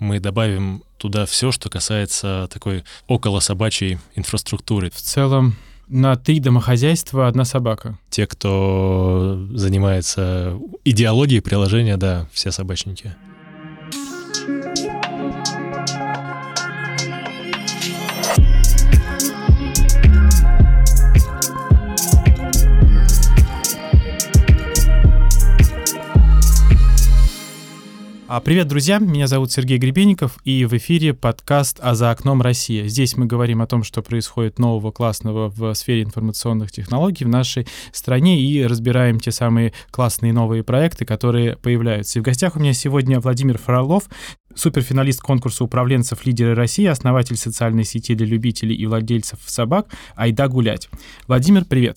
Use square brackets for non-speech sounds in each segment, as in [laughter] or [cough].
мы добавим туда все, что касается такой около собачьей инфраструктуры. В целом, на три домохозяйства одна собака. Те, кто занимается идеологией приложения, да, все собачники. А, привет, друзья! Меня зовут Сергей Гребенников, и в эфире подкаст «А за окном Россия». Здесь мы говорим о том, что происходит нового классного в сфере информационных технологий в нашей стране и разбираем те самые классные новые проекты, которые появляются. И в гостях у меня сегодня Владимир Фролов, суперфиналист конкурса управленцев «Лидеры России», основатель социальной сети для любителей и владельцев собак «Айда гулять». Владимир, привет!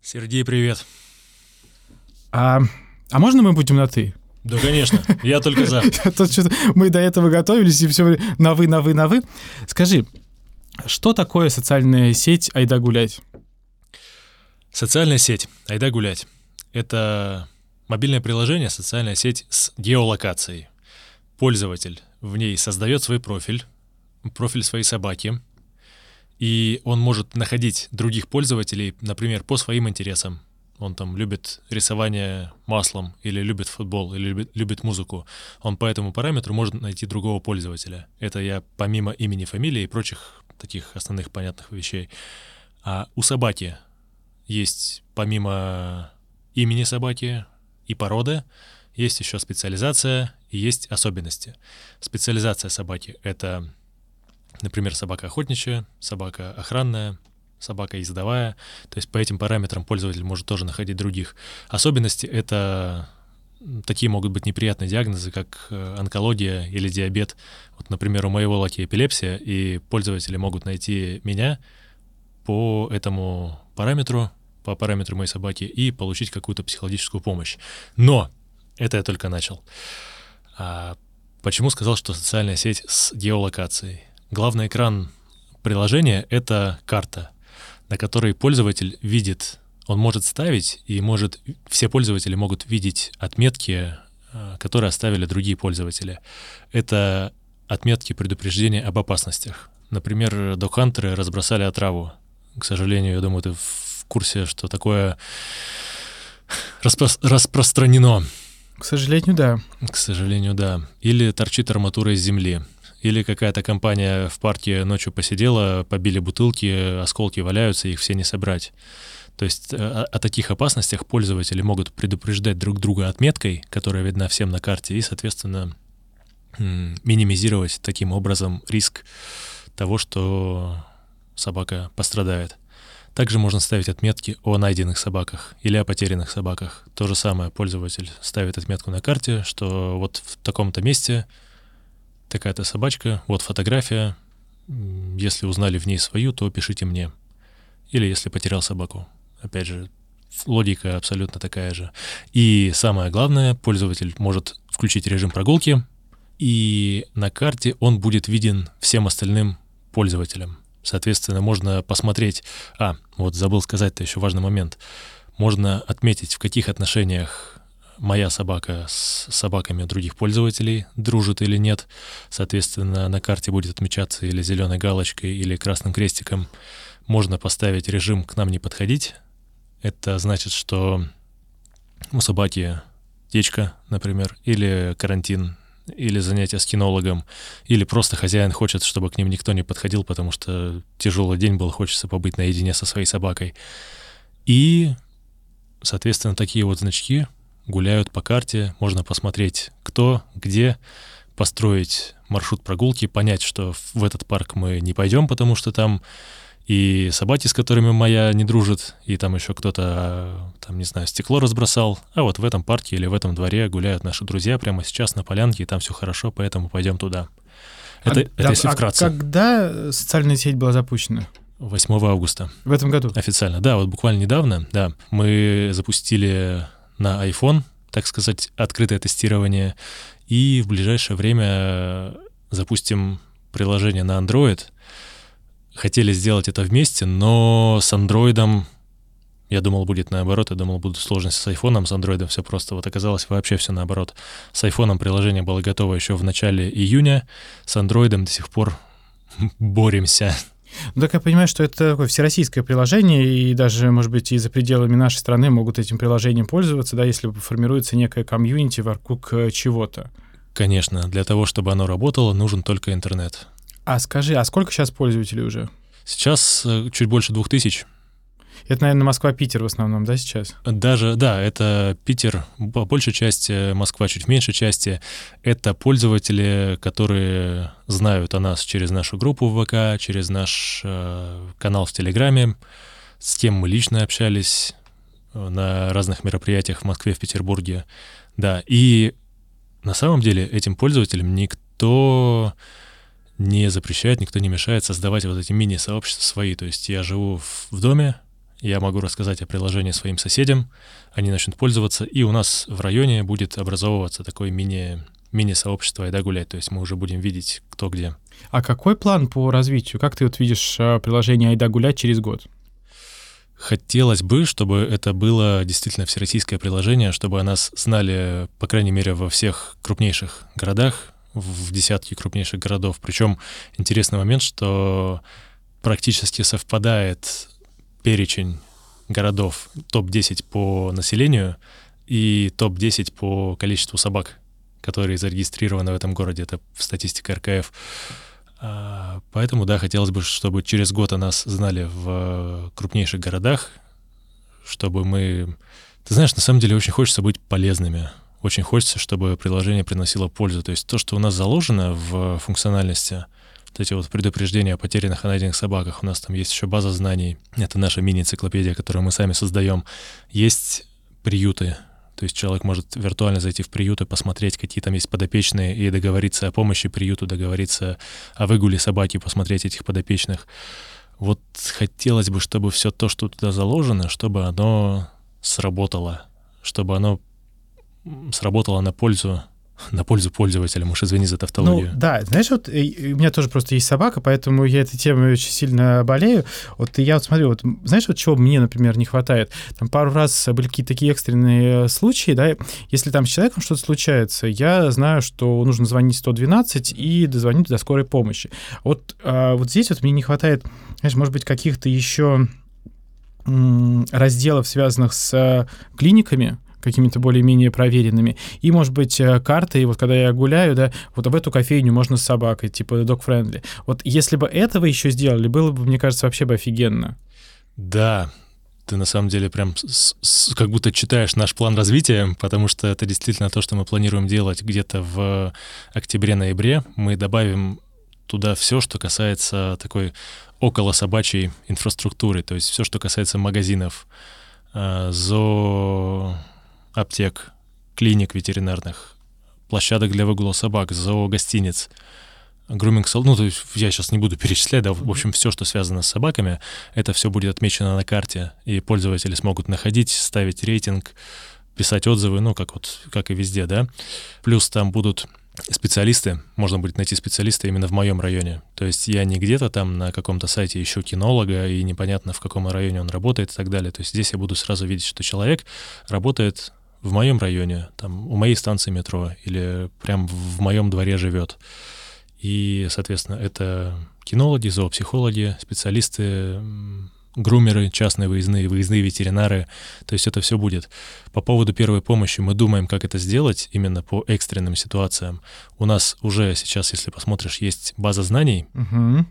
Сергей, привет! А, а можно мы будем на «ты»? Да, конечно, я только за. [laughs] Мы до этого готовились, и все на вы, на вы, на вы. Скажи, что такое социальная сеть «Айда гулять»? Социальная сеть «Айда гулять» — это мобильное приложение, социальная сеть с геолокацией. Пользователь в ней создает свой профиль, профиль своей собаки, и он может находить других пользователей, например, по своим интересам, он там любит рисование маслом, или любит футбол, или любит, любит музыку, он по этому параметру может найти другого пользователя. Это я помимо имени, фамилии и прочих таких основных понятных вещей. А у собаки есть помимо имени собаки и породы, есть еще специализация и есть особенности. Специализация собаки — это, например, собака охотничья, собака охранная, собака ездовая. То есть по этим параметрам пользователь может тоже находить других. Особенности — это такие могут быть неприятные диагнозы, как э, онкология или диабет. Вот, например, у моего лаки эпилепсия, и пользователи могут найти меня по этому параметру, по параметру моей собаки, и получить какую-то психологическую помощь. Но это я только начал. А почему сказал, что социальная сеть с геолокацией? Главный экран приложения — это карта на которой пользователь видит, он может ставить, и может, все пользователи могут видеть отметки, э, которые оставили другие пользователи. Это отметки предупреждения об опасностях. Например, докхантеры разбросали отраву. К сожалению, я думаю, ты в курсе, что такое распро- распространено. К сожалению, да. К сожалению, да. Или торчит арматура из земли. Или какая-то компания в парке ночью посидела, побили бутылки, осколки валяются, их все не собрать. То есть э, о, о таких опасностях пользователи могут предупреждать друг друга отметкой, которая видна всем на карте, и, соответственно, минимизировать таким образом риск того, что собака пострадает. Также можно ставить отметки о найденных собаках или о потерянных собаках. То же самое пользователь ставит отметку на карте, что вот в таком-то месте такая-то собачка, вот фотография, если узнали в ней свою, то пишите мне. Или если потерял собаку. Опять же, логика абсолютно такая же. И самое главное, пользователь может включить режим прогулки, и на карте он будет виден всем остальным пользователям. Соответственно, можно посмотреть... А, вот забыл сказать-то еще важный момент. Можно отметить, в каких отношениях моя собака с собаками других пользователей дружит или нет. Соответственно, на карте будет отмечаться или зеленой галочкой, или красным крестиком. Можно поставить режим «к нам не подходить». Это значит, что у собаки течка, например, или карантин, или занятие с кинологом, или просто хозяин хочет, чтобы к ним никто не подходил, потому что тяжелый день был, хочется побыть наедине со своей собакой. И, соответственно, такие вот значки гуляют по карте, можно посмотреть, кто, где, построить маршрут прогулки, понять, что в этот парк мы не пойдем, потому что там и собаки, с которыми моя не дружит, и там еще кто-то, там, не знаю, стекло разбросал, а вот в этом парке или в этом дворе гуляют наши друзья прямо сейчас на полянке, и там все хорошо, поэтому пойдем туда. Это, а, это да, если вкратце. А когда социальная сеть была запущена? 8 августа. В этом году? Официально, да, вот буквально недавно, да. Мы запустили на iPhone, так сказать, открытое тестирование. И в ближайшее время запустим приложение на Android. Хотели сделать это вместе, но с Android Я думал, будет наоборот, я думал, будут сложности с айфоном, с андроидом все просто. Вот оказалось вообще все наоборот. С айфоном приложение было готово еще в начале июня, с андроидом до сих пор [laughs] боремся. Ну, так я понимаю, что это такое всероссийское приложение, и даже, может быть, и за пределами нашей страны могут этим приложением пользоваться, да, если формируется некая комьюнити вокруг э, чего-то. Конечно, для того, чтобы оно работало, нужен только интернет. А скажи, а сколько сейчас пользователей уже? Сейчас э, чуть больше двух тысяч. Это, наверное, Москва-Питер в основном, да, сейчас? Даже, да, это Питер по большей части, Москва чуть в меньшей части. Это пользователи, которые знают о нас через нашу группу в ВК, через наш э, канал в Телеграме. С кем мы лично общались э, на разных мероприятиях в Москве, в Петербурге. Да, и на самом деле этим пользователям никто не запрещает, никто не мешает создавать вот эти мини-сообщества свои. То есть я живу в доме, я могу рассказать о приложении своим соседям, они начнут пользоваться, и у нас в районе будет образовываться такое мини, мини-сообщество «Айда гулять», то есть мы уже будем видеть, кто где. А какой план по развитию? Как ты вот видишь а, приложение «Айда гулять» через год? Хотелось бы, чтобы это было действительно всероссийское приложение, чтобы о нас знали, по крайней мере, во всех крупнейших городах, в десятки крупнейших городов. Причем интересный момент, что практически совпадает перечень городов топ-10 по населению и топ-10 по количеству собак, которые зарегистрированы в этом городе. Это статистика РКФ. А, поэтому, да, хотелось бы, чтобы через год о нас знали в крупнейших городах, чтобы мы... Ты знаешь, на самом деле очень хочется быть полезными. Очень хочется, чтобы приложение приносило пользу. То есть то, что у нас заложено в функциональности — вот эти вот предупреждения о потерянных и найденных собаках. У нас там есть еще база знаний. Это наша мини-энциклопедия, которую мы сами создаем. Есть приюты, то есть человек может виртуально зайти в приют и посмотреть, какие там есть подопечные, и договориться о помощи приюту, договориться о выгуле собаки, посмотреть этих подопечных. Вот хотелось бы, чтобы все то, что туда заложено, чтобы оно сработало, чтобы оно сработало на пользу [laughs] на пользу пользователям, уж извини за тавтологию. Ну, да, знаешь, вот у меня тоже просто есть собака, поэтому я этой темой очень сильно болею. Вот я вот смотрю, вот знаешь, вот чего мне, например, не хватает? Там пару раз были какие-то такие экстренные случаи, да, если там с человеком что-то случается, я знаю, что нужно звонить 112 и дозвонить до скорой помощи. Вот, а, вот здесь вот мне не хватает, знаешь, может быть, каких-то еще разделов, связанных с клиниками, какими-то более-менее проверенными. И, может быть, э, карты, и вот когда я гуляю, да, вот в эту кофейню можно с собакой, типа dog-friendly. Вот если бы этого еще сделали, было бы, мне кажется, вообще бы офигенно. Да, ты на самом деле прям с, с, как будто читаешь наш план развития, потому что это действительно то, что мы планируем делать где-то в октябре-ноябре. Мы добавим туда все, что касается такой около собачьей инфраструктуры, то есть все, что касается магазинов, э, зоо аптек, клиник ветеринарных, площадок для выгула собак, зоогостиниц, груминг салон, ну, то есть я сейчас не буду [laughs] перечислять, да, в общем, все, что связано с собаками, это все будет отмечено на карте, и пользователи смогут находить, ставить рейтинг, писать отзывы, ну, как вот, как и везде, да. Плюс там будут специалисты, можно будет найти специалиста именно в моем районе. То есть я не где-то там на каком-то сайте ищу кинолога, и непонятно, в каком районе он работает и так далее. То есть здесь я буду сразу видеть, что человек работает в моем районе, там, у моей станции метро или прям в моем дворе живет. И, соответственно, это кинологи, зоопсихологи, специалисты, грумеры, частные выездные, выездные ветеринары. То есть это все будет. По поводу первой помощи мы думаем, как это сделать именно по экстренным ситуациям. У нас уже сейчас, если посмотришь, есть база знаний, угу.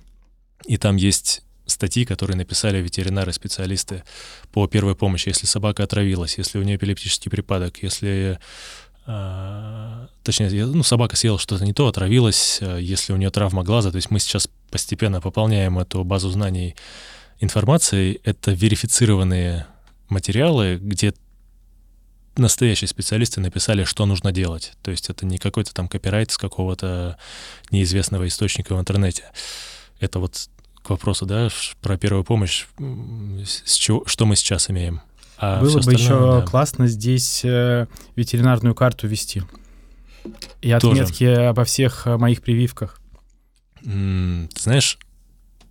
и там есть статьи, которые написали ветеринары-специалисты по первой помощи, если собака отравилась, если у нее эпилептический припадок, если э, точнее, ну, собака съела что-то не то, отравилась, э, если у нее травма глаза, то есть мы сейчас постепенно пополняем эту базу знаний информацией, это верифицированные материалы, где настоящие специалисты написали, что нужно делать. То есть это не какой-то там копирайт с какого-то неизвестного источника в интернете. Это вот вопросу, да, про первую помощь, с чего, что мы сейчас имеем. А Было бы еще да. классно здесь э, ветеринарную карту вести. И отметки Тоже. обо всех э, моих прививках. Ты знаешь,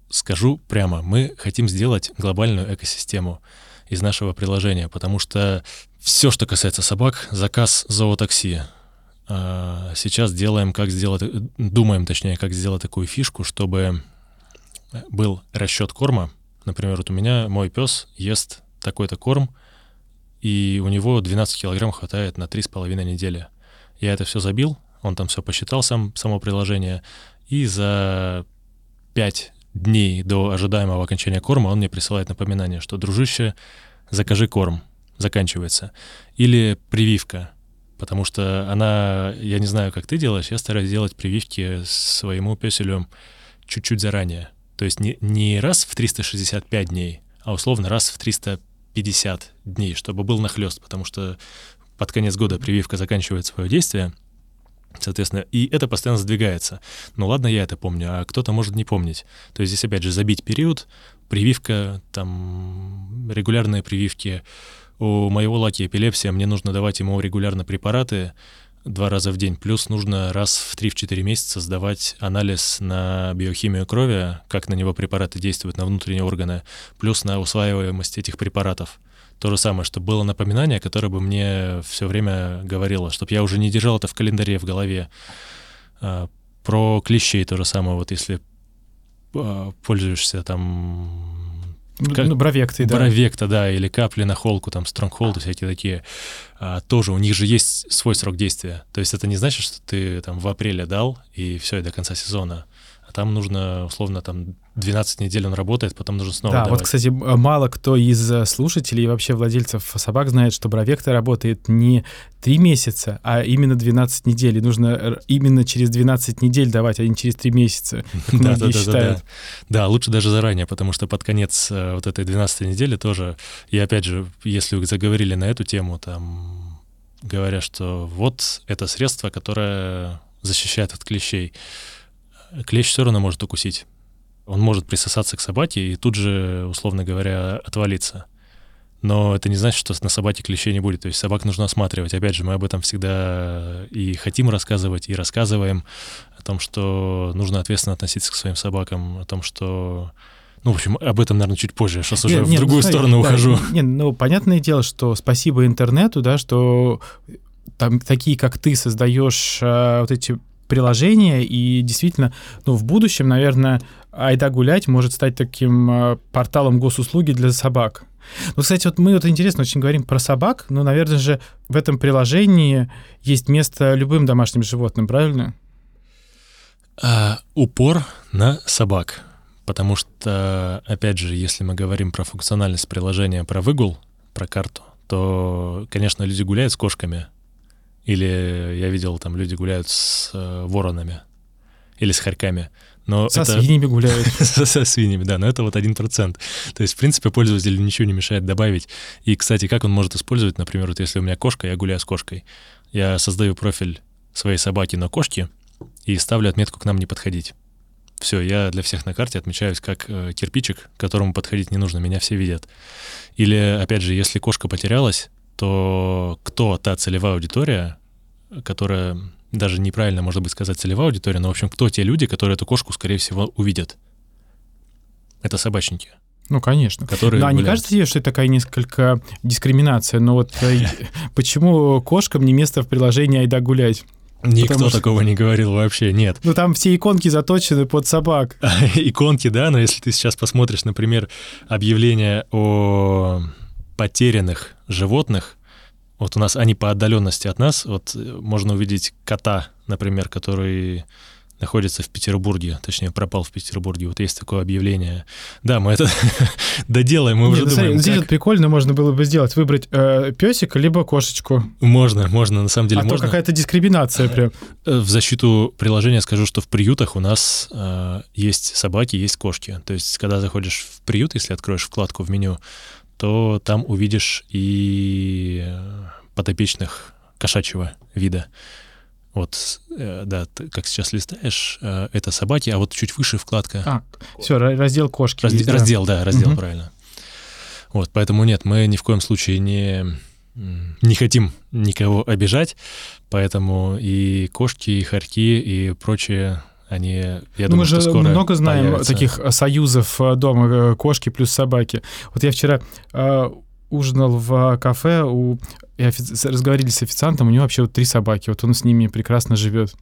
скажу прямо, мы хотим сделать глобальную экосистему. из нашего приложения, потому что все, что касается собак, заказ зоотакси. А, сейчас делаем, как сделать, думаем, точнее, как сделать такую фишку, чтобы был расчет корма. Например, вот у меня мой пес ест такой-то корм, и у него 12 килограмм хватает на 3,5 недели. Я это все забил, он там все посчитал, сам, само приложение, и за 5 дней до ожидаемого окончания корма он мне присылает напоминание, что, дружище, закажи корм, заканчивается. Или прививка, потому что она, я не знаю, как ты делаешь, я стараюсь делать прививки своему песелю чуть-чуть заранее. То есть не, не раз в 365 дней, а условно раз в 350 дней, чтобы был нахлест, потому что под конец года прививка заканчивает свое действие, Соответственно, и это постоянно сдвигается. Ну ладно, я это помню, а кто-то может не помнить. То есть здесь, опять же, забить период, прививка, там, регулярные прививки. У моего лаки эпилепсия, мне нужно давать ему регулярно препараты два раза в день. Плюс нужно раз в 3-4 месяца сдавать анализ на биохимию крови, как на него препараты действуют на внутренние органы, плюс на усваиваемость этих препаратов то же самое, чтобы было напоминание, которое бы мне все время говорило, чтобы я уже не держал это в календаре в голове. А, про клещей то же самое, вот если а, пользуешься там как, ну, бровектой, да. Бровекта, да, или капли на холку, там, стронгхолд и всякие такие. А, тоже у них же есть свой срок действия. То есть это не значит, что ты там в апреле дал, и все, и до конца сезона а там нужно, условно, там 12 недель он работает, потом нужно снова Да, давать. вот, кстати, мало кто из э, слушателей и вообще владельцев собак знает, что Бровекта работает не 3 месяца, а именно 12 недель. И нужно именно через 12 недель давать, а не через 3 месяца, [laughs] как да, да, считают. Да, да. да, лучше даже заранее, потому что под конец э, вот этой 12 недели тоже, и опять же, если вы заговорили на эту тему, там, говоря, что вот это средство, которое защищает от клещей, клещ все равно может укусить. Он может присосаться к собаке и тут же, условно говоря, отвалиться. Но это не значит, что на собаке клещей не будет. То есть собак нужно осматривать. Опять же, мы об этом всегда и хотим рассказывать, и рассказываем о том, что нужно ответственно относиться к своим собакам, о том, что ну, в общем, об этом, наверное, чуть позже. Сейчас уже нет, в другую ну, сторону да, ухожу. Нет, ну, понятное дело, что спасибо интернету, да, что там такие, как ты, создаешь а, вот эти приложение, и действительно, ну, в будущем, наверное, Айда гулять может стать таким э, порталом госуслуги для собак. Ну, кстати, вот мы вот интересно очень говорим про собак, но, наверное же, в этом приложении есть место любым домашним животным, правильно? А, упор на собак. Потому что, опять же, если мы говорим про функциональность приложения, про выгул, про карту, то, конечно, люди гуляют с кошками, или я видел, там люди гуляют с э, воронами или с хорьками. Но со это... свиньями гуляют. [laughs] со свиньями, да, но это вот один процент. То есть, в принципе, пользователю ничего не мешает добавить. И, кстати, как он может использовать, например, вот если у меня кошка, я гуляю с кошкой, я создаю профиль своей собаки на кошке и ставлю отметку «к нам не подходить». Все, я для всех на карте отмечаюсь как э, кирпичик, к которому подходить не нужно, меня все видят. Или, опять же, если кошка потерялась, то кто та целевая аудитория, которая даже неправильно, может быть, сказать целевая аудитория, но, в общем, кто те люди, которые эту кошку, скорее всего, увидят? Это собачники. Ну, конечно. Которые ну, а не кажется тебе, что это такая несколько дискриминация? Но вот э, [laughs] почему кошкам не место в приложении «Айда гулять»? Никто Потому такого не говорил вообще, нет. Ну там все иконки заточены под собак. [laughs] иконки, да, но если ты сейчас посмотришь, например, объявление о потерянных животных, вот у нас они по отдаленности от нас, вот э, можно увидеть кота, например, который находится в Петербурге, точнее, пропал в Петербурге. Вот есть такое объявление. Да, мы это [laughs] доделаем, мы Нет, уже ну, думаем. Здесь как... вот прикольно можно было бы сделать, выбрать э, песика либо кошечку. Можно, можно, на самом деле а можно. то какая-то дискриминация прям. Э, в защиту приложения скажу, что в приютах у нас э, есть собаки, есть кошки. То есть, когда заходишь в приют, если откроешь вкладку в меню, то там увидишь и э, подопечных кошачьего вида. Вот, э, да, ты, как сейчас листаешь, э, это собаки, а вот чуть выше вкладка. А, все, раздел кошки. Разде- есть, да? Раздел, да, раздел, угу. правильно. Вот, поэтому нет, мы ни в коем случае не, не хотим никого обижать, поэтому и кошки, и хорьки, и прочие они, я ну, думаю, мы же скоро много знаем появятся. таких союзов э, дома, э, кошки плюс собаки. Вот я вчера э, ужинал в кафе, у... и офи... разговаривали с официантом, у него вообще вот три собаки, вот он с ними прекрасно живет.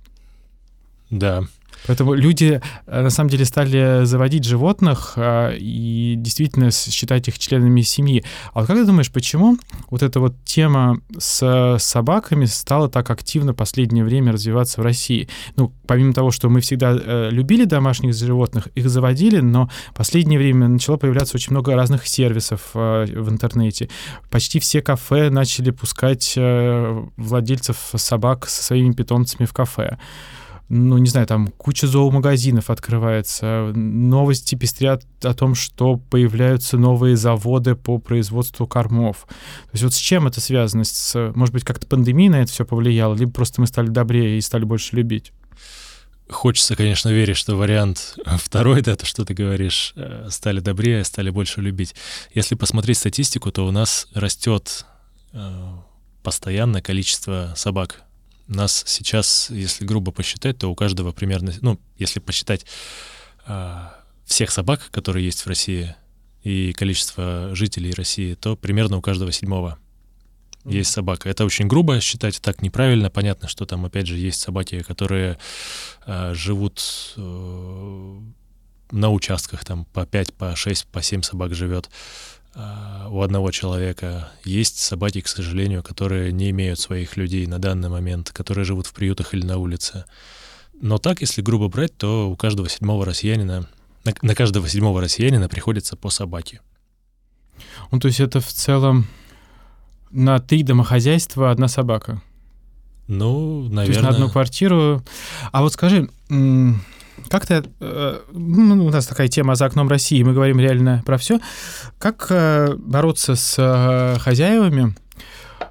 Да, Поэтому люди э, на самом деле стали заводить животных а, и действительно считать их членами семьи. А вот как ты думаешь, почему вот эта вот тема с собаками стала так активно в последнее время развиваться в России? Ну, помимо того, что мы всегда э, любили домашних животных, их заводили, но в последнее время начало появляться очень много разных сервисов э, в интернете. Почти все кафе начали пускать владельцев собак со своими питомцами в кафе ну, не знаю, там куча зоомагазинов открывается, новости пестрят о том, что появляются новые заводы по производству кормов. То есть вот с чем это связано? С, может быть, как-то пандемия на это все повлияла, либо просто мы стали добрее и стали больше любить? Хочется, конечно, верить, что вариант [laughs] второй, да, то, что ты говоришь, э, стали добрее, стали больше любить. Если посмотреть статистику, то у нас растет э, постоянное количество собак нас сейчас, если грубо посчитать, то у каждого примерно, ну, если посчитать э, всех собак, которые есть в России, и количество жителей России, то примерно у каждого седьмого mm-hmm. есть собака. Это очень грубо считать, так неправильно. Понятно, что там, опять же, есть собаки, которые э, живут э, на участках, там по 5, по 6, по 7 собак живет. А, у одного человека. Есть собаки, к сожалению, которые не имеют своих людей на данный момент, которые живут в приютах или на улице. Но так, если грубо брать, то у каждого седьмого россиянина, на, на каждого седьмого россиянина приходится по собаке. Ну, то есть это в целом на три домохозяйства одна собака? Ну, наверное. То есть на одну квартиру. А вот скажи, как-то э, ну, у нас такая тема за окном России, мы говорим реально про все. Как э, бороться с э, хозяевами,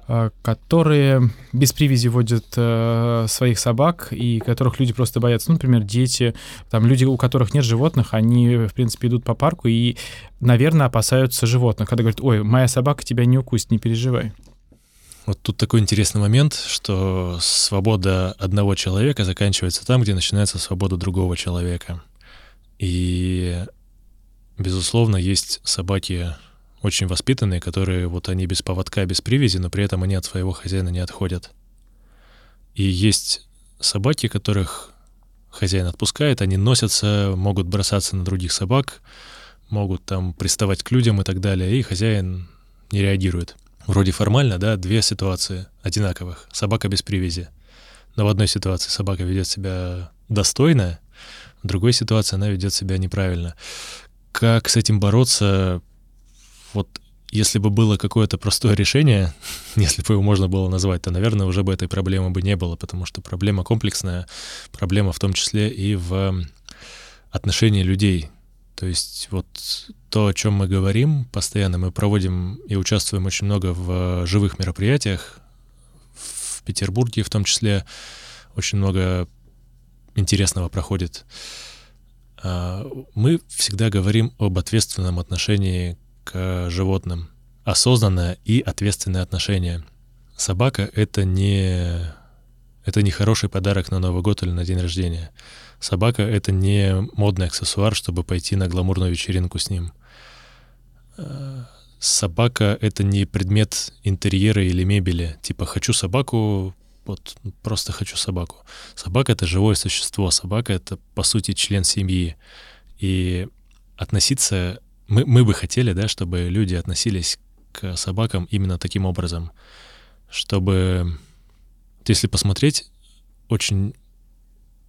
э, которые без привязи водят э, своих собак и которых люди просто боятся? Ну, например, дети, там люди, у которых нет животных, они, в принципе, идут по парку и, наверное, опасаются животных. Когда говорят, ой, моя собака тебя не укусит, не переживай. Вот тут такой интересный момент, что свобода одного человека заканчивается там, где начинается свобода другого человека. И, безусловно, есть собаки очень воспитанные, которые вот они без поводка, без привязи, но при этом они от своего хозяина не отходят. И есть собаки, которых хозяин отпускает, они носятся, могут бросаться на других собак, могут там приставать к людям и так далее, и хозяин не реагирует. Вроде формально, да, две ситуации одинаковых. Собака без привязи. Но в одной ситуации собака ведет себя достойно, в другой ситуации она ведет себя неправильно. Как с этим бороться? Вот если бы было какое-то простое решение, [laughs] если бы его можно было назвать, то, наверное, уже бы этой проблемы бы не было, потому что проблема комплексная, проблема в том числе и в отношении людей то есть вот то, о чем мы говорим постоянно, мы проводим и участвуем очень много в живых мероприятиях, в Петербурге в том числе очень много интересного проходит. А, мы всегда говорим об ответственном отношении к животным. Осознанное и ответственное отношение. Собака — это не, это не хороший подарок на Новый год или на день рождения. Собака — это не модный аксессуар, чтобы пойти на гламурную вечеринку с ним. Э, собака — это не предмет интерьера или мебели. Типа «хочу собаку», вот просто хочу собаку. Собака — это живое существо. Собака — это, по сути, член семьи. И относиться... Мы, мы бы хотели, да, чтобы люди относились к собакам именно таким образом. Чтобы... Если посмотреть, очень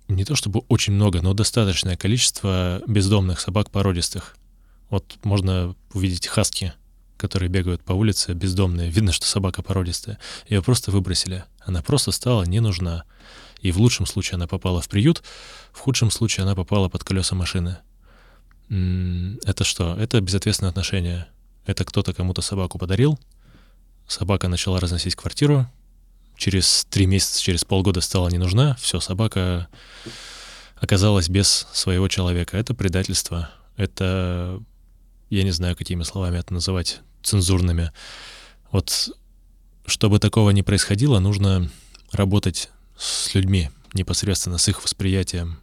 не то чтобы очень много, но достаточное количество бездомных собак породистых. Вот можно увидеть хаски, которые бегают по улице, бездомные. Видно, что собака породистая. Ее просто выбросили. Она просто стала не нужна. И в лучшем случае она попала в приют, в худшем случае она попала под колеса машины. Это что? Это безответственное отношение. Это кто-то кому-то собаку подарил, собака начала разносить квартиру, через три месяца, через полгода стала не нужна, все, собака оказалась без своего человека. Это предательство. Это, я не знаю, какими словами это называть, цензурными. Вот чтобы такого не происходило, нужно работать с людьми непосредственно, с их восприятием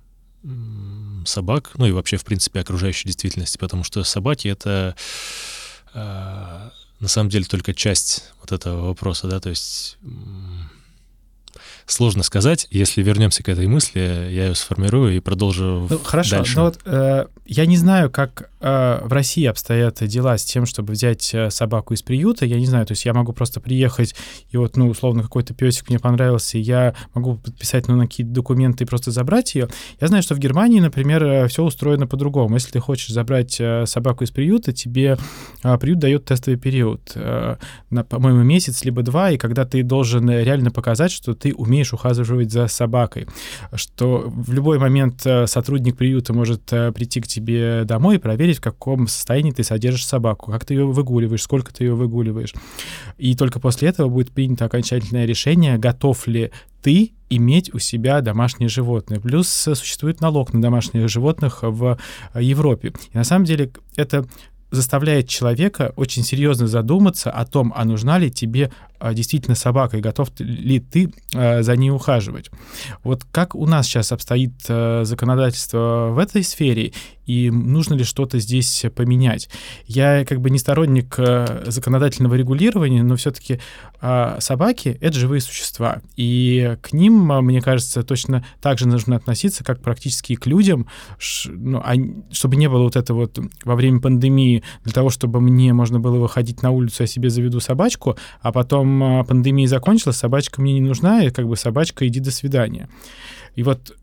собак, ну и вообще, в принципе, окружающей действительности, потому что собаки — это э, на самом деле только часть вот этого вопроса, да, то есть сложно сказать. Если вернемся к этой мысли, я ее сформирую и продолжу ну, хорошо, дальше. но вот э, я не знаю, как э, в России обстоят дела с тем, чтобы взять э, собаку из приюта. Я не знаю, то есть я могу просто приехать и вот, ну, условно, какой-то песик мне понравился, и я могу подписать, ну, на какие-то документы и просто забрать ее. Я знаю, что в Германии, например, э, все устроено по-другому. Если ты хочешь забрать э, собаку из приюта, тебе приют дает тестовый период на, по-моему, месяц либо два, и когда ты должен реально показать, что ты умеешь ухаживать за собакой, что в любой момент сотрудник приюта может прийти к тебе домой и проверить, в каком состоянии ты содержишь собаку, как ты ее выгуливаешь, сколько ты ее выгуливаешь. И только после этого будет принято окончательное решение, готов ли ты иметь у себя домашнее животное. Плюс существует налог на домашних животных в Европе. И на самом деле это заставляет человека очень серьезно задуматься о том, а нужна ли тебе действительно собака и готов ли ты а, за ней ухаживать. Вот как у нас сейчас обстоит а, законодательство в этой сфере, и нужно ли что-то здесь поменять? Я как бы не сторонник законодательного регулирования, но все-таки собаки — это живые существа, и к ним, мне кажется, точно так же нужно относиться, как практически к людям, ну, чтобы не было вот это вот во время пандемии, для того, чтобы мне можно было выходить на улицу, я себе заведу собачку, а потом потом а, пандемия закончилась, собачка мне не нужна, и как бы собачка, иди до свидания. И вот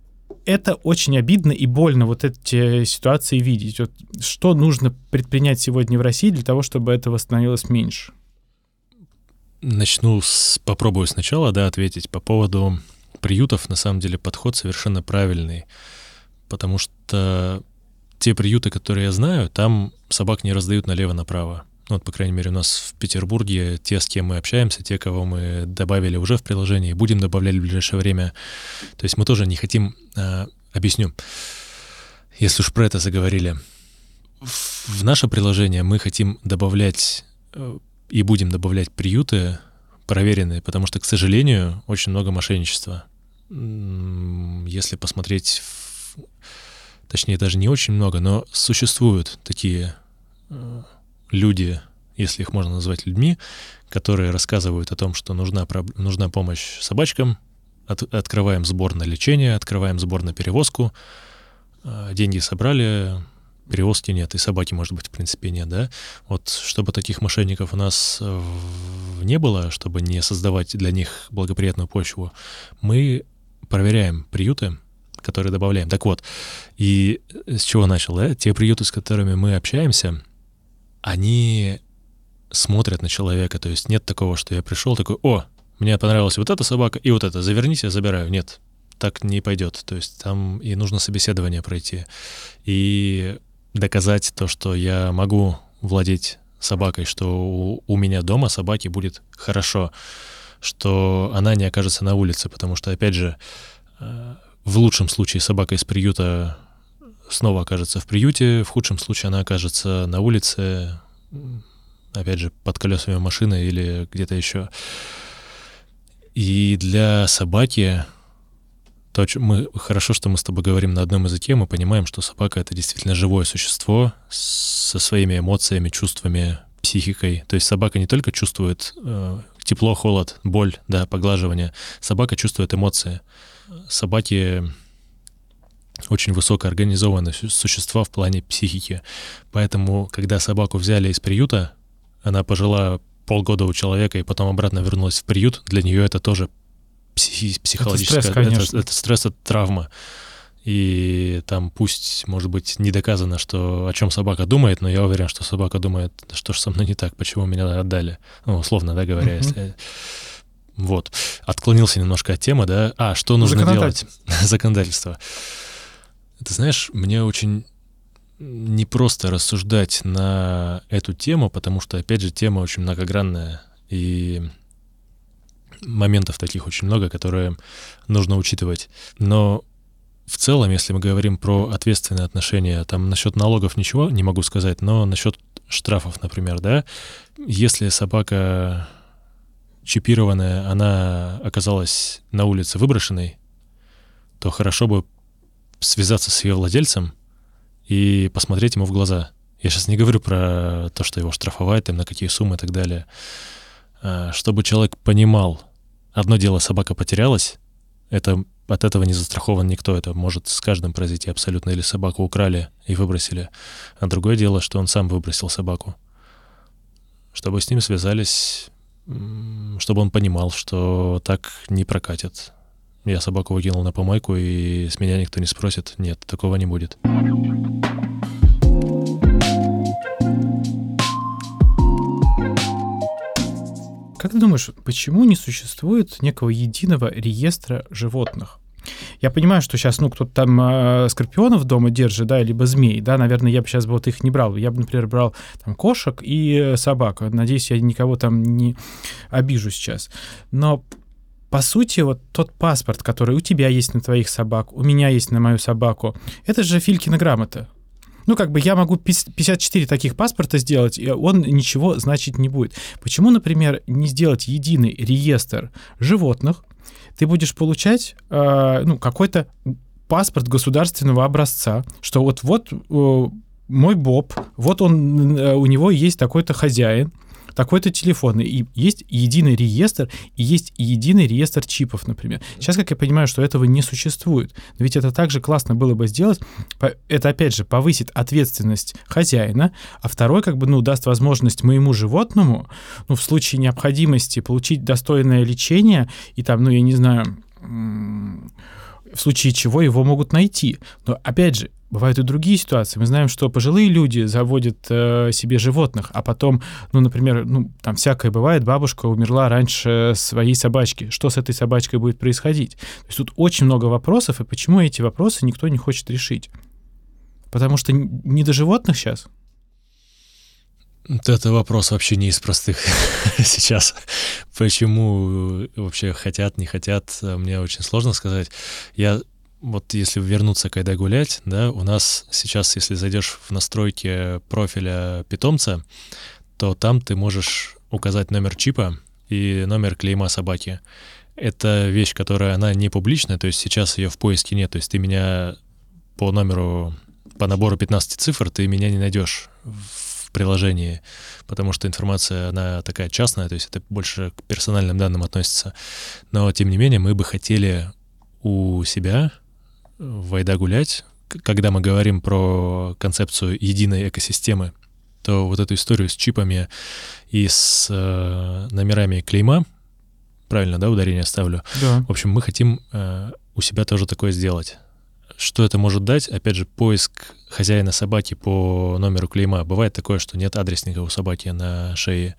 это очень обидно и больно вот эти ситуации видеть. Вот что нужно предпринять сегодня в России для того, чтобы этого становилось меньше? Начну с, попробую сначала, да, ответить по поводу приютов. На самом деле подход совершенно правильный, потому что те приюты, которые я знаю, там собак не раздают налево-направо. Ну, вот, по крайней мере, у нас в Петербурге те, с кем мы общаемся, те, кого мы добавили уже в приложение и будем добавлять в ближайшее время. То есть мы тоже не хотим... Э, объясню. Если уж про это заговорили. В, наше приложение мы хотим добавлять э, и будем добавлять приюты проверенные, потому что, к сожалению, очень много мошенничества. Если посмотреть... Точнее, даже не очень много, но существуют такие... Э, люди, если их можно назвать людьми, которые рассказывают о том, что нужна, нужна помощь собачкам, от, открываем сбор на лечение, открываем сбор на перевозку, а, деньги собрали, перевозки нет, и собаки, может быть, в принципе, нет, да? Вот чтобы таких мошенников у нас не было, чтобы не создавать для них благоприятную почву, мы проверяем приюты, которые добавляем. Так вот, и с чего начал, да? Те приюты, с которыми мы общаемся, они смотрят на человека. То есть нет такого, что я пришел такой, о, мне понравилась вот эта собака и вот эта, заверните, я забираю. Нет, так не пойдет. То есть там и нужно собеседование пройти. И доказать то, что я могу владеть собакой, что у, у меня дома собаки будет хорошо, что она не окажется на улице, потому что, опять же, э, в лучшем случае собака из приюта снова окажется в приюте, в худшем случае она окажется на улице, опять же, под колесами машины или где-то еще. И для собаки то, мы, хорошо, что мы с тобой говорим на одном языке, мы понимаем, что собака — это действительно живое существо со своими эмоциями, чувствами, психикой. То есть собака не только чувствует э, тепло, холод, боль, да, поглаживание. Собака чувствует эмоции. Собаки очень высокоорганизованные существа в плане психики. Поэтому, когда собаку взяли из приюта, она пожила полгода у человека и потом обратно вернулась в приют, для нее это тоже психи- психологическая... Это стресс, конечно. Это, это стресс, это травма. И там пусть, может быть, не доказано, что о чем собака думает, но я уверен, что собака думает, что же со мной не так, почему меня отдали. Ну, условно, да, говоря, uh-huh. если... Вот. Отклонился немножко от темы, да. А, что нужно делать? [laughs] Законодательство. Ты знаешь, мне очень непросто рассуждать на эту тему, потому что, опять же, тема очень многогранная, и моментов таких очень много, которые нужно учитывать. Но в целом, если мы говорим про ответственные отношения, там насчет налогов ничего не могу сказать, но насчет штрафов, например, да, если собака чипированная, она оказалась на улице выброшенной, то хорошо бы связаться с ее владельцем и посмотреть ему в глаза Я сейчас не говорю про то, что его штрафовать, там, на какие суммы и так далее. А, чтобы человек понимал, одно дело собака потерялась, это от этого не застрахован никто, это может с каждым произойти абсолютно, или собаку украли и выбросили. А другое дело, что он сам выбросил собаку. Чтобы с ним связались, чтобы он понимал, что так не прокатит. Я собаку выкинул на помойку, и с меня никто не спросит. Нет, такого не будет. Как ты думаешь, почему не существует некого единого реестра животных? Я понимаю, что сейчас, ну, кто-то там э, скорпионов дома держит, да, либо змей, да, наверное, я бы сейчас вот их не брал. Я бы, например, брал там кошек и собак. Надеюсь, я никого там не обижу сейчас. Но по сути, вот тот паспорт, который у тебя есть на твоих собак, у меня есть на мою собаку, это же Филькина грамота. Ну, как бы я могу 54 таких паспорта сделать, и он ничего значить не будет. Почему, например, не сделать единый реестр животных? Ты будешь получать э, ну, какой-то паспорт государственного образца, что вот вот э, мой Боб, вот он, э, у него есть такой-то хозяин, такой-то телефон, и есть единый реестр, и есть единый реестр чипов, например. Сейчас, как я понимаю, что этого не существует, но ведь это также классно было бы сделать, это, опять же, повысит ответственность хозяина, а второй, как бы, ну, даст возможность моему животному, ну, в случае необходимости получить достойное лечение, и там, ну, я не знаю, в случае чего его могут найти. Но, опять же, Бывают и другие ситуации. Мы знаем, что пожилые люди заводят э, себе животных, а потом, ну, например, ну, там всякое бывает, бабушка умерла раньше своей собачки. Что с этой собачкой будет происходить? То есть тут очень много вопросов, и почему эти вопросы никто не хочет решить? Потому что не до животных сейчас. Это вопрос вообще не из простых [laughs] сейчас. Почему вообще хотят, не хотят, мне очень сложно сказать. Я вот если вернуться когда гулять, да, у нас сейчас, если зайдешь в настройки профиля питомца, то там ты можешь указать номер чипа и номер клейма собаки. Это вещь, которая, она не публичная, то есть сейчас ее в поиске нет, то есть ты меня по номеру, по набору 15 цифр, ты меня не найдешь приложении, потому что информация, она такая частная, то есть это больше к персональным данным относится. Но, тем не менее, мы бы хотели у себя Вайда гулять, когда мы говорим про концепцию единой экосистемы, то вот эту историю с чипами и с э, номерами клейма, правильно, да, ударение ставлю? Да. В общем, мы хотим э, у себя тоже такое сделать. Что это может дать? Опять же, поиск хозяина собаки по номеру клейма. Бывает такое, что нет адресника у собаки на шее,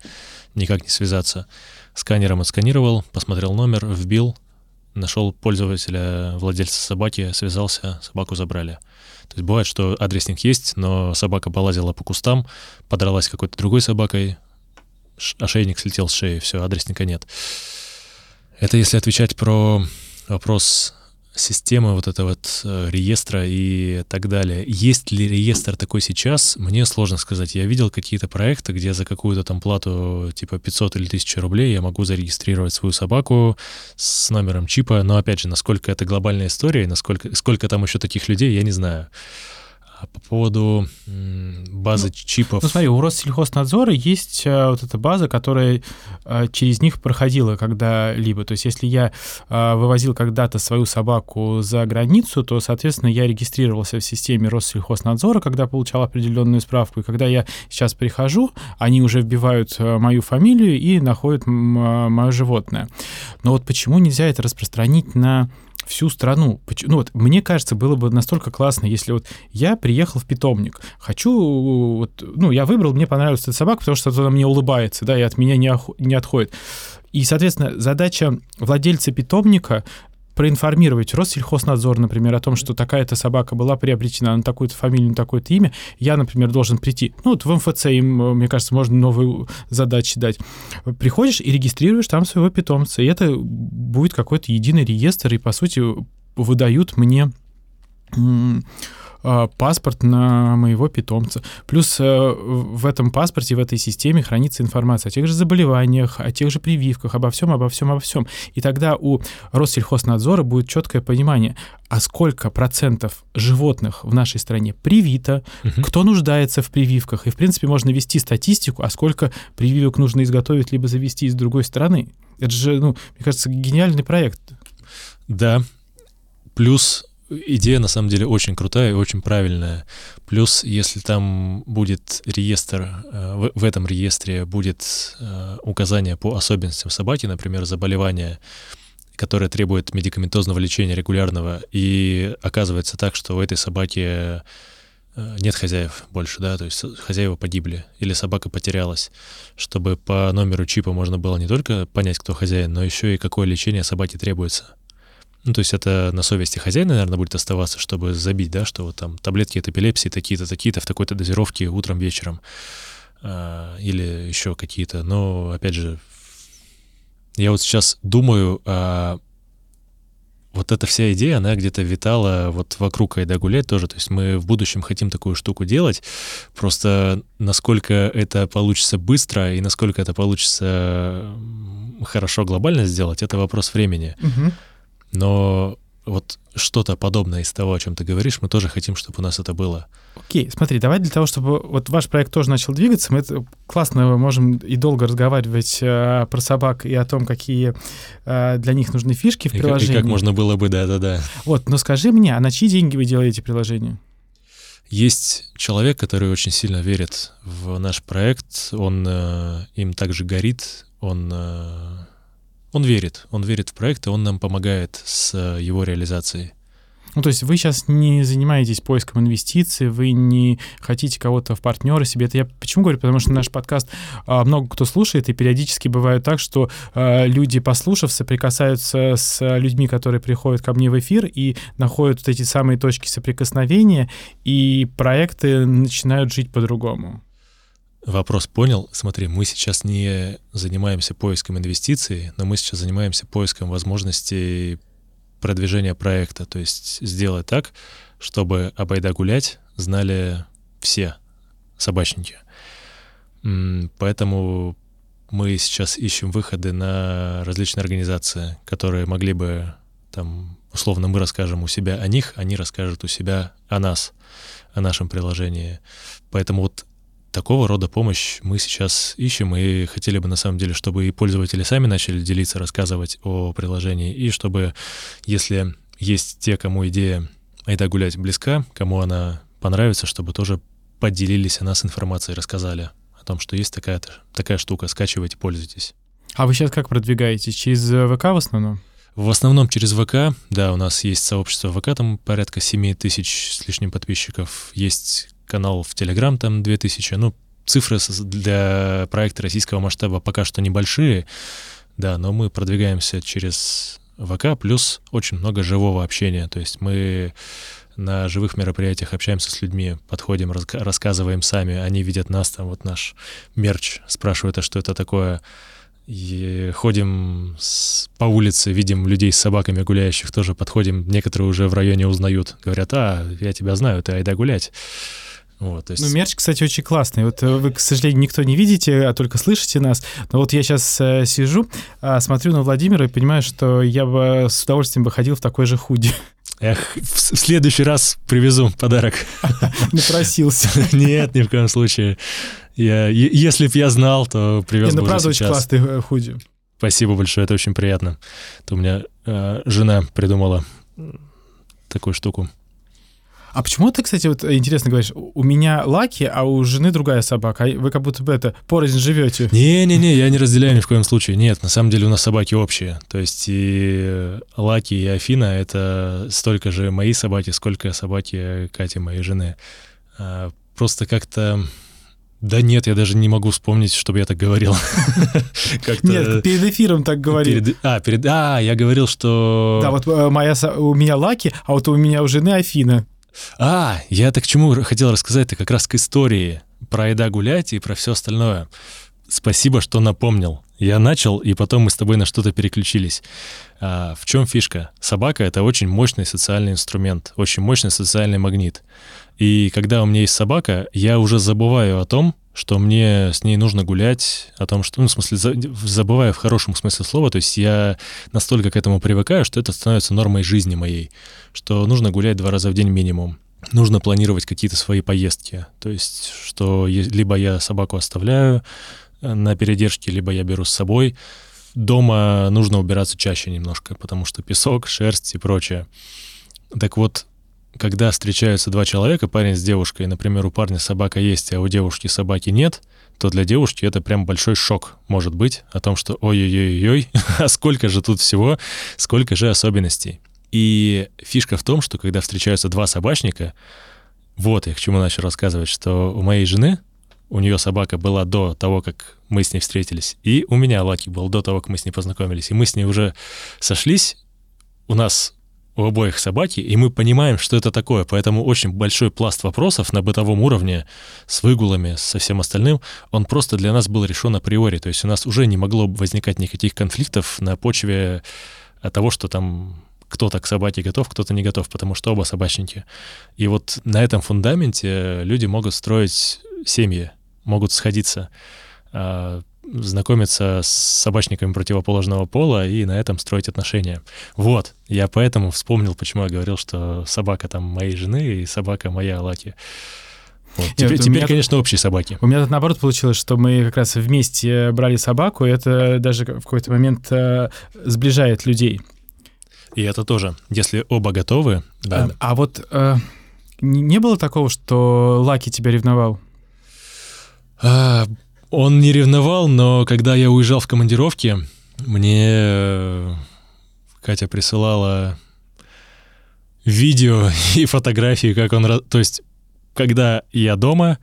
никак не связаться. Сканером отсканировал, посмотрел номер, вбил, нашел пользователя, владельца собаки, связался, собаку забрали. То есть бывает, что адресник есть, но собака полазила по кустам, подралась какой-то другой собакой, ошейник слетел с шеи, все, адресника нет. Это если отвечать про вопрос системы вот этого вот э, реестра и так далее. Есть ли реестр такой сейчас, мне сложно сказать. Я видел какие-то проекты, где за какую-то там плату типа 500 или 1000 рублей я могу зарегистрировать свою собаку с номером чипа, но опять же, насколько это глобальная история насколько, сколько там еще таких людей, я не знаю. А по поводу базы ну, чипов... Ну смотри, у Россельхознадзора есть а, вот эта база, которая а, через них проходила когда-либо. То есть если я а, вывозил когда-то свою собаку за границу, то, соответственно, я регистрировался в системе Россельхознадзора, когда получал определенную справку. И когда я сейчас прихожу, они уже вбивают мою фамилию и находят мое животное. Но вот почему нельзя это распространить на всю страну. Ну вот, мне кажется, было бы настолько классно, если вот я приехал в питомник, хочу, вот, ну, я выбрал, мне понравилась эта собака, потому что она мне улыбается, да, и от меня не, не отходит. И, соответственно, задача владельца питомника проинформировать Россельхознадзор, например, о том, что такая-то собака была приобретена на такую-то фамилию, на такое-то имя, я, например, должен прийти. Ну, вот в МФЦ им, мне кажется, можно новые задачи дать. Приходишь и регистрируешь там своего питомца, и это будет какой-то единый реестр, и, по сути, выдают мне э, паспорт на моего питомца. Плюс э, в этом паспорте, в этой системе хранится информация о тех же заболеваниях, о тех же прививках, обо всем, обо всем, обо всем. И тогда у Россельхознадзора будет четкое понимание, а сколько процентов животных в нашей стране привито, угу. кто нуждается в прививках. И, в принципе, можно вести статистику, а сколько прививок нужно изготовить либо завести из другой страны. Это же, ну, мне кажется, гениальный проект. Да. Плюс идея на самом деле очень крутая и очень правильная. Плюс, если там будет реестр, э, в этом реестре будет э, указание по особенностям собаки, например, заболевания, которое требует медикаментозного лечения регулярного, и оказывается так, что у этой собаки э, нет хозяев больше, да, то есть хозяева погибли или собака потерялась, чтобы по номеру чипа можно было не только понять, кто хозяин, но еще и какое лечение собаке требуется. Ну, то есть это на совести хозяина, наверное, будет оставаться, чтобы забить, да, что вот там таблетки от эпилепсии такие-то, такие-то, в такой-то дозировке утром, вечером э, или еще какие-то. Но, опять же, я вот сейчас думаю, а вот эта вся идея, она где-то витала вот вокруг Айда гулять тоже. То есть мы в будущем хотим такую штуку делать. Просто насколько это получится быстро и насколько это получится хорошо глобально сделать, это вопрос времени. Угу. Но вот что-то подобное из того, о чем ты говоришь, мы тоже хотим, чтобы у нас это было. Окей, смотри, давай для того, чтобы вот ваш проект тоже начал двигаться, мы это классно мы можем и долго разговаривать э, про собак и о том, какие э, для них нужны фишки в и приложении. Как, и как можно было бы, да-да-да. Вот, но скажи мне, а на чьи деньги вы делаете приложение? Есть человек, который очень сильно верит в наш проект, он э, им также горит, он э, он верит, он верит в проект, и он нам помогает с э, его реализацией. Ну, то есть вы сейчас не занимаетесь поиском инвестиций, вы не хотите кого-то в партнеры себе. Это я почему говорю? Потому что наш подкаст а, много кто слушает, и периодически бывает так, что а, люди, послушав, соприкасаются с людьми, которые приходят ко мне в эфир и находят вот эти самые точки соприкосновения, и проекты начинают жить по-другому. Вопрос понял. Смотри, мы сейчас не занимаемся поиском инвестиций, но мы сейчас занимаемся поиском возможностей продвижения проекта. То есть сделать так, чтобы «Обойда гулять» знали все собачники. Поэтому мы сейчас ищем выходы на различные организации, которые могли бы, там, условно, мы расскажем у себя о них, они расскажут у себя о нас, о нашем приложении. Поэтому вот такого рода помощь мы сейчас ищем и хотели бы на самом деле, чтобы и пользователи сами начали делиться, рассказывать о приложении, и чтобы, если есть те, кому идея «Айда гулять» близка, кому она понравится, чтобы тоже поделились о нас информацией, рассказали о том, что есть такая, такая штука, скачивайте, пользуйтесь. А вы сейчас как продвигаетесь? Через ВК в основном? В основном через ВК, да, у нас есть сообщество ВК, там порядка 7 тысяч с лишним подписчиков, есть канал в Телеграм там 2000. Ну, цифры для проекта российского масштаба пока что небольшие, да, но мы продвигаемся через ВК, плюс очень много живого общения. То есть мы на живых мероприятиях общаемся с людьми, подходим, рассказываем сами, они видят нас, там вот наш мерч, спрашивают, а что это такое. И ходим с, по улице, видим людей с собаками гуляющих, тоже подходим, некоторые уже в районе узнают, говорят, а, я тебя знаю, ты айда гулять. Вот, есть... Ну, мерч, кстати, очень классный. Вот э, вы, к сожалению, никто не видите, а только слышите нас. Но вот я сейчас э, сижу, э, смотрю на Владимира и понимаю, что я бы с удовольствием бы ходил в такой же худи. Эх, в, следующий раз привезу подарок. [laughs] Напросился. [laughs] Нет, ни в коем случае. Я, если б я знал, то привез бы ну, правда, очень классный э, худи. Спасибо большое, это очень приятно. Это у меня э, жена придумала такую штуку. А почему ты, кстати, вот интересно говоришь, у меня Лаки, а у жены другая собака, а вы как будто бы это порознь живете? Не-не-не, я не разделяю ни в коем случае. Нет, на самом деле у нас собаки общие. То есть и Лаки, и Афина — это столько же мои собаки, сколько собаки Кати, моей жены. А, просто как-то... Да нет, я даже не могу вспомнить, чтобы я так говорил. [laughs] Нет, перед эфиром так говорил. А, перед... А, я говорил, что... Да, вот э, моя, у меня Лаки, а вот у меня у жены Афина. А, я так к чему хотел рассказать-то как раз к истории про еда гулять и про все остальное. спасибо, что напомнил. Я начал, и потом мы с тобой на что-то переключились. А, в чем фишка? Собака — это очень мощный социальный инструмент, очень мощный социальный магнит. И когда у меня есть собака, я уже забываю о том, что мне с ней нужно гулять, о том, что, ну, в смысле, забываю в хорошем смысле слова, то есть я настолько к этому привыкаю, что это становится нормой жизни моей, что нужно гулять два раза в день минимум. Нужно планировать какие-то свои поездки. То есть, что либо я собаку оставляю э, на передержке, либо я беру с собой. Дома нужно убираться чаще немножко, потому что песок, шерсть и прочее. Так вот, когда встречаются два человека, парень с девушкой, например, у парня собака есть, а у девушки собаки нет, то для девушки это прям большой шок может быть о том, что ой-ой-ой-ой, [laughs] а сколько же тут всего, сколько же особенностей. И фишка в том, что когда встречаются два собачника, вот я к чему начал рассказывать, что у моей жены, у нее собака была до того, как мы с ней встретились, и у меня Лаки был до того, как мы с ней познакомились, и мы с ней уже сошлись, у нас у обоих собаки, и мы понимаем, что это такое. Поэтому очень большой пласт вопросов на бытовом уровне с выгулами, со всем остальным, он просто для нас был решен априори. То есть у нас уже не могло возникать никаких конфликтов на почве того, что там кто-то к собаке готов, кто-то не готов, потому что оба собачники. И вот на этом фундаменте люди могут строить семьи, могут сходиться а, знакомиться с собачниками противоположного пола и на этом строить отношения. Вот, я поэтому вспомнил, почему я говорил, что собака там моей жены и собака моя Лаки. Вот. Теперь, Нет, теперь меня, конечно, общие собаки. У меня тут наоборот получилось, что мы как раз вместе брали собаку, и это даже в какой-то момент э, сближает людей. И это тоже, если оба готовы, да. А, а вот э, не было такого, что Лаки тебя ревновал? А, он не ревновал, но когда я уезжал в командировке, мне э, Катя присылала видео [laughs] и фотографии, как он... То есть, когда я дома,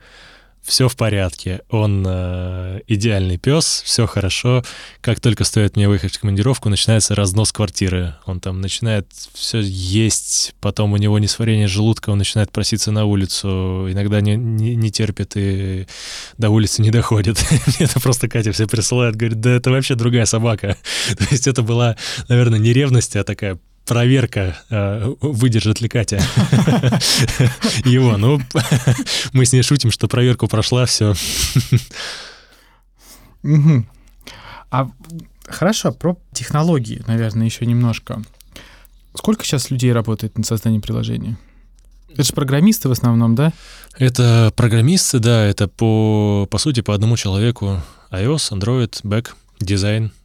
все в порядке, он э, идеальный пес, все хорошо. Как только стоит мне выехать в командировку, начинается разнос квартиры. Он там начинает все есть, потом у него несварение желудка, он начинает проситься на улицу, иногда не, не, не терпит и до улицы не доходит. [laughs] Мне это просто Катя все присылает, говорит, да это вообще другая собака. [laughs] То есть это была, наверное, не ревность, а такая проверка, э, выдержит ли Катя [laughs] его. Ну, [laughs] мы с ней шутим, что проверку прошла, все. А хорошо, про технологии, наверное, еще немножко. Сколько сейчас людей работает над созданием приложения? Это же программисты в основном, да? Это программисты, да, это по, по сути по одному человеку. iOS, Android, Back, дизайн —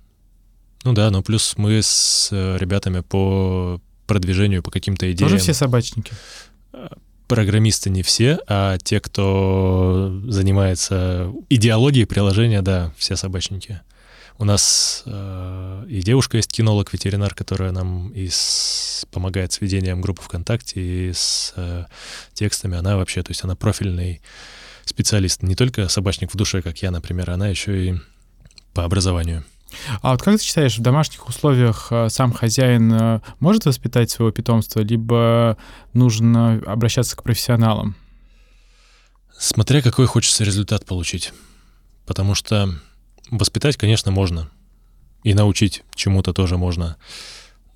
ну да, ну плюс мы с э, ребятами по продвижению, по каким-то идеям. Тоже все собачники? Программисты не все, а те, кто занимается идеологией приложения, да, все собачники. У нас э, и девушка есть кинолог, ветеринар, которая нам и с, помогает с ведением группы ВКонтакте, и с э, текстами. Она вообще, то есть она профильный специалист, не только собачник в душе, как я, например, она еще и по образованию. А вот как ты считаешь, в домашних условиях э, сам хозяин э, может воспитать своего питомства, либо нужно обращаться к профессионалам? Смотря какой хочется результат получить. Потому что воспитать, конечно, можно. И научить чему-то тоже можно.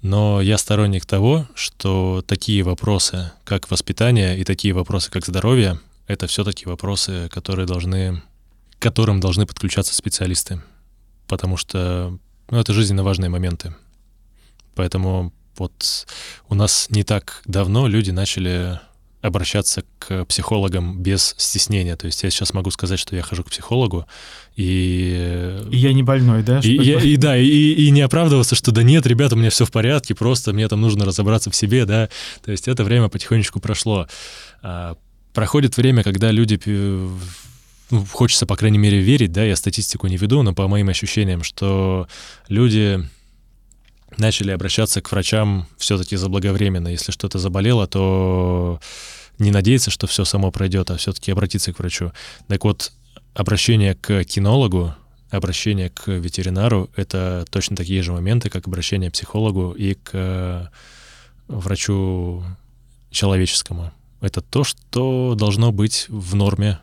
Но я сторонник того, что такие вопросы, как воспитание, и такие вопросы, как здоровье, это все-таки вопросы, которые должны, к которым должны подключаться специалисты потому что ну, это жизненно важные моменты. Поэтому вот у нас не так давно люди начали обращаться к психологам без стеснения. То есть я сейчас могу сказать, что я хожу к психологу, и... И я не больной, да? И, я, и да, и, и не оправдываться, что да нет, ребята, у меня все в порядке, просто мне там нужно разобраться в себе, да. То есть это время потихонечку прошло. А, проходит время, когда люди ну, хочется, по крайней мере, верить, да, я статистику не веду, но по моим ощущениям, что люди начали обращаться к врачам все-таки заблаговременно. Если что-то заболело, то не надеяться, что все само пройдет, а все-таки обратиться к врачу. Так вот, обращение к кинологу, обращение к ветеринару — это точно такие же моменты, как обращение к психологу и к врачу человеческому. Это то, что должно быть в норме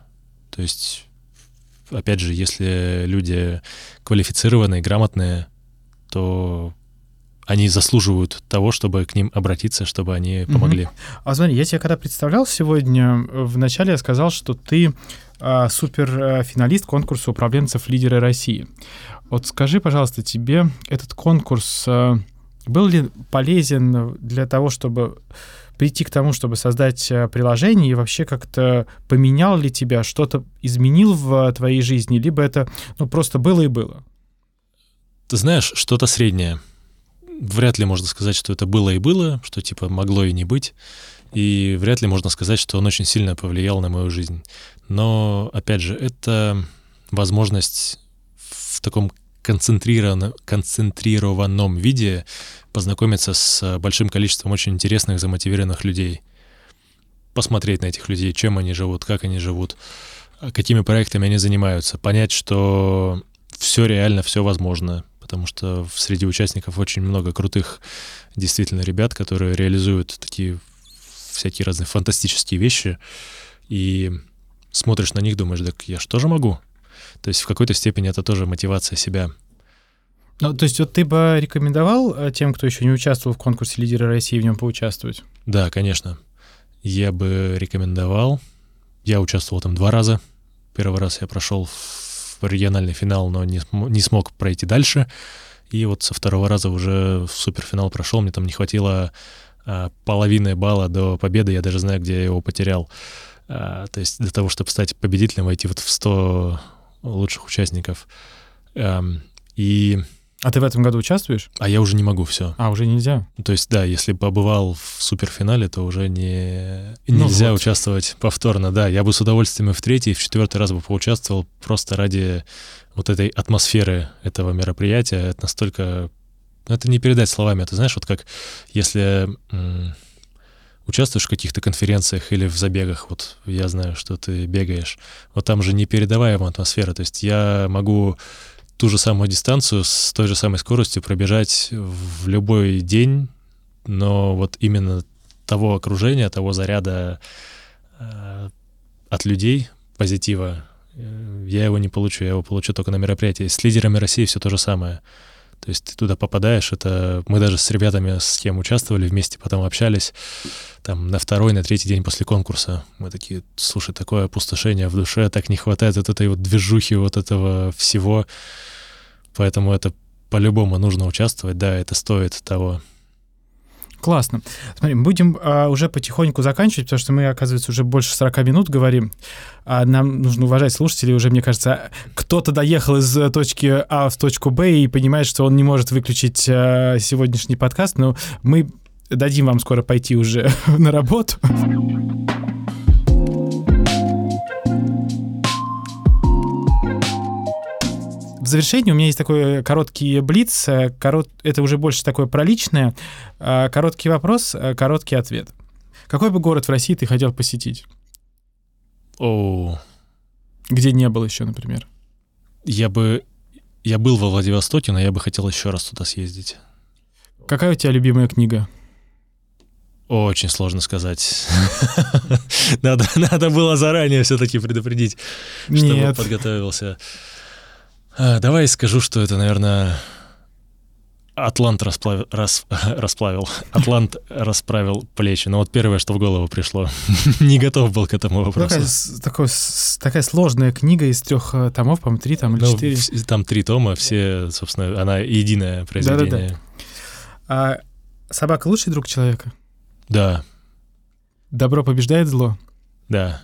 то есть опять же, если люди квалифицированные, грамотные, то они заслуживают того, чтобы к ним обратиться, чтобы они помогли. Угу. А смотри, я тебя когда представлял сегодня, вначале я сказал, что ты а, суперфиналист конкурса управленцев лидеры России. Вот скажи, пожалуйста, тебе этот конкурс а, был ли полезен для того, чтобы прийти к тому, чтобы создать а, приложение, и вообще как-то поменял ли тебя, что-то изменил в твоей жизни, либо это ну, просто было и было? Ты знаешь, что-то среднее вряд ли можно сказать, что это было и было, что типа могло и не быть. И вряд ли можно сказать, что он очень сильно повлиял на мою жизнь. Но, опять же, это возможность в таком концентрированном, концентрированном виде познакомиться с большим количеством очень интересных, замотивированных людей. Посмотреть на этих людей, чем они живут, как они живут, какими проектами они занимаются. Понять, что все реально, все возможно потому что среди участников очень много крутых действительно ребят, которые реализуют такие всякие разные фантастические вещи, и смотришь на них, думаешь, так я же тоже могу. То есть в какой-то степени это тоже мотивация себя. Ну, то есть вот ты бы рекомендовал э, тем, кто еще не участвовал в конкурсе «Лидеры России», в нем поучаствовать? Да, конечно. Я бы рекомендовал. Я участвовал там два раза. Первый раз я прошел в региональный финал, но не, не смог пройти дальше. И вот со второго раза уже в суперфинал прошел, мне там не хватило а, половины балла до победы, я даже знаю, где я его потерял. А, то есть для того, чтобы стать победителем, войти вот в 100 лучших участников. А, и а ты в этом году участвуешь? А я уже не могу, все. А, уже нельзя? То есть, да, если побывал в суперфинале, то уже не... Ну нельзя вот. участвовать повторно, да. Я бы с удовольствием и в третий, и в четвертый раз бы поучаствовал просто ради вот этой атмосферы этого мероприятия. Это настолько... Ну, это не передать словами. Это знаешь, вот как если участвуешь в каких-то конференциях или в забегах, вот я знаю, что ты бегаешь, вот там же непередаваемая атмосфера. То есть я могу ту же самую дистанцию с той же самой скоростью пробежать в любой день, но вот именно того окружения, того заряда э, от людей, позитива, э, я его не получу, я его получу только на мероприятии. С лидерами России все то же самое. То есть ты туда попадаешь, это мы даже с ребятами, с кем участвовали вместе, потом общались, там на второй, на третий день после конкурса. Мы такие, слушай, такое опустошение в душе, так не хватает вот этой вот движухи, вот этого всего. Поэтому это по-любому нужно участвовать, да, это стоит того. Классно. Смотри, будем а, уже потихоньку заканчивать, потому что мы, оказывается, уже больше 40 минут говорим. А нам нужно уважать слушателей. Уже, мне кажется, кто-то доехал из точки А в точку Б и понимает, что он не может выключить а, сегодняшний подкаст, но мы дадим вам скоро пойти уже [laughs] на работу. Завершение у меня есть такой короткий блиц. Э, корот... Это уже больше такое проличное. Э, короткий вопрос, э, короткий ответ. Какой бы город в России ты хотел посетить? О. Где не был еще, например? Я бы... Я был во Владивостоке, но я бы хотел еще раз туда съездить. Какая у тебя любимая книга? Очень сложно сказать. [laughs] надо, надо было заранее все-таки предупредить, чтобы Нет. подготовился. А, давай скажу, что это, наверное, Атлант расплавил, рас, [laughs] расплавил, Атлант расправил плечи. Но вот первое, что в голову пришло. [laughs] Не готов был к этому вопросу. Такая, такой, такая сложная книга из трех э, томов, по-моему, три там или ну, четыре. Там три тома, все, собственно, она единое произведение. Да-да-да. А собака лучший друг человека? Да. Добро побеждает зло? Да.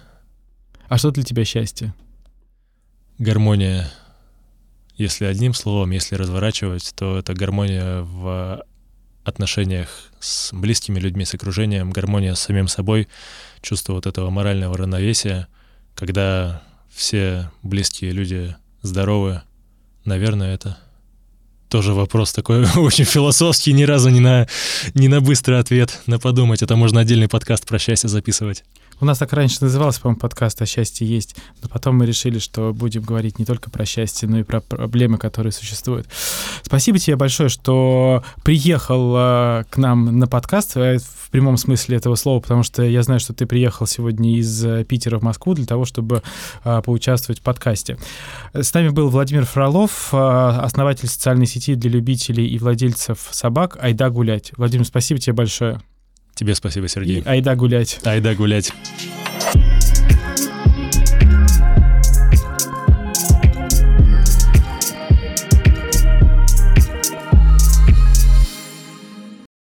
А что для тебя счастье? Гармония если одним словом, если разворачивать, то это гармония в отношениях с близкими людьми, с окружением, гармония с самим собой, чувство вот этого морального равновесия, когда все близкие люди здоровы, наверное, это тоже вопрос такой [laughs] очень философский, ни разу не на, не на быстрый ответ, на подумать. Это можно отдельный подкаст про счастье записывать. У нас так раньше назывался, по-моему, подкаст «О счастье есть», но потом мы решили, что будем говорить не только про счастье, но и про проблемы, которые существуют. Спасибо тебе большое, что приехал э, к нам на подкаст э, в прямом смысле этого слова, потому что я знаю, что ты приехал сегодня из э, Питера в Москву для того, чтобы поучаствовать в подкасте. С нами был Владимир Фролов, основатель социальной сети для любителей и владельцев собак «Айда гулять». Владимир, спасибо тебе большое. Тебе спасибо, Сергей. И айда гулять. Айда гулять.